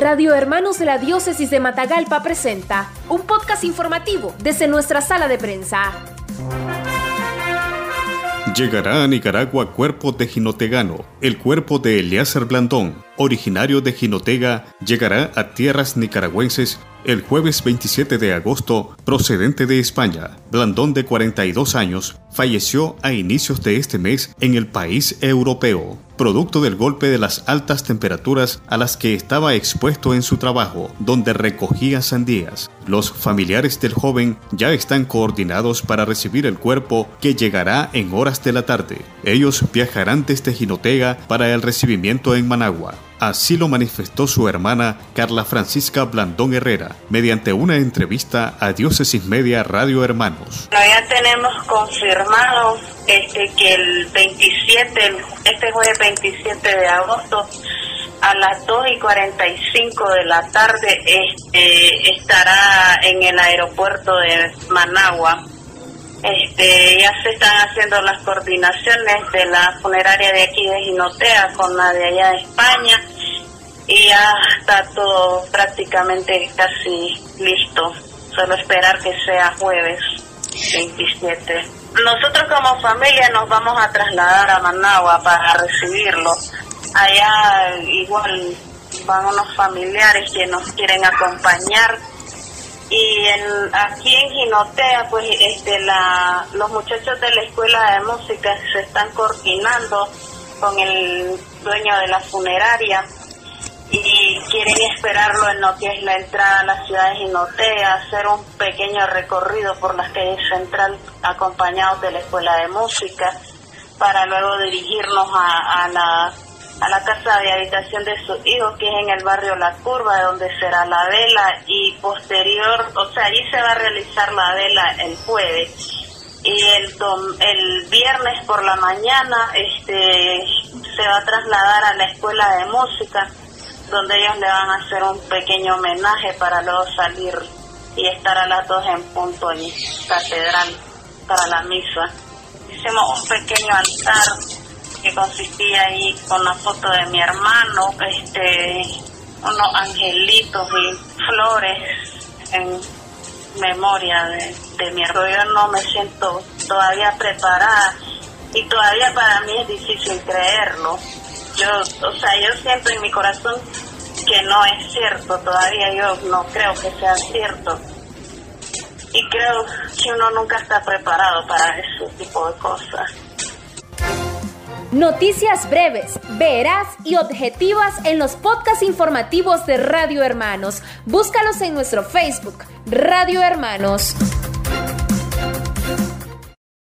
Radio Hermanos de la Diócesis de Matagalpa presenta un podcast informativo desde nuestra sala de prensa. Llegará a Nicaragua cuerpo de Jinotegano. El cuerpo de Eleazar Blandón, originario de Jinotega, llegará a tierras nicaragüenses el jueves 27 de agosto, procedente de España. Blandón, de 42 años, falleció a inicios de este mes en el país europeo producto del golpe de las altas temperaturas a las que estaba expuesto en su trabajo, donde recogía sandías. Los familiares del joven ya están coordinados para recibir el cuerpo que llegará en horas de la tarde. Ellos viajarán desde Jinotega para el recibimiento en Managua. Así lo manifestó su hermana Carla Francisca Blandón Herrera mediante una entrevista a Diócesis Media Radio Hermanos. ya tenemos confirmado este, que el 27, este jueves 27 de agosto, a las 2 y 45 de la tarde, este, estará en el aeropuerto de Managua. Este, ya se están haciendo las coordinaciones de la funeraria de aquí de Ginotea con la de allá de España y ya está todo prácticamente casi listo. Solo esperar que sea jueves 27. Nosotros como familia nos vamos a trasladar a Managua para recibirlo. Allá igual van unos familiares que nos quieren acompañar y en, aquí en Ginotea pues este la los muchachos de la escuela de música se están coordinando con el dueño de la funeraria y quieren esperarlo en lo que es la entrada a la ciudad de Ginotea, hacer un pequeño recorrido por las calles central acompañados de la escuela de música para luego dirigirnos a, a, la, a la casa de habitación de sus hijos que es en el barrio La Curva donde será la vela y posterior, o sea, allí se va a realizar la vela el jueves. Y el, el viernes por la mañana este se va a trasladar a la escuela de música donde ellos le van a hacer un pequeño homenaje para luego salir y estar a las dos en punto en catedral para la misa. Hicimos un pequeño altar que consistía ahí con la foto de mi hermano, este, unos angelitos y flores en memoria de, de mi hermano. Yo no me siento todavía preparada y todavía para mí es difícil creerlo yo, o sea, yo siento en mi corazón que no es cierto, todavía yo no creo que sea cierto. Y creo que uno nunca está preparado para ese tipo de cosas. Noticias breves, veraz y objetivas en los podcasts informativos de Radio Hermanos. Búscalos en nuestro Facebook, Radio Hermanos.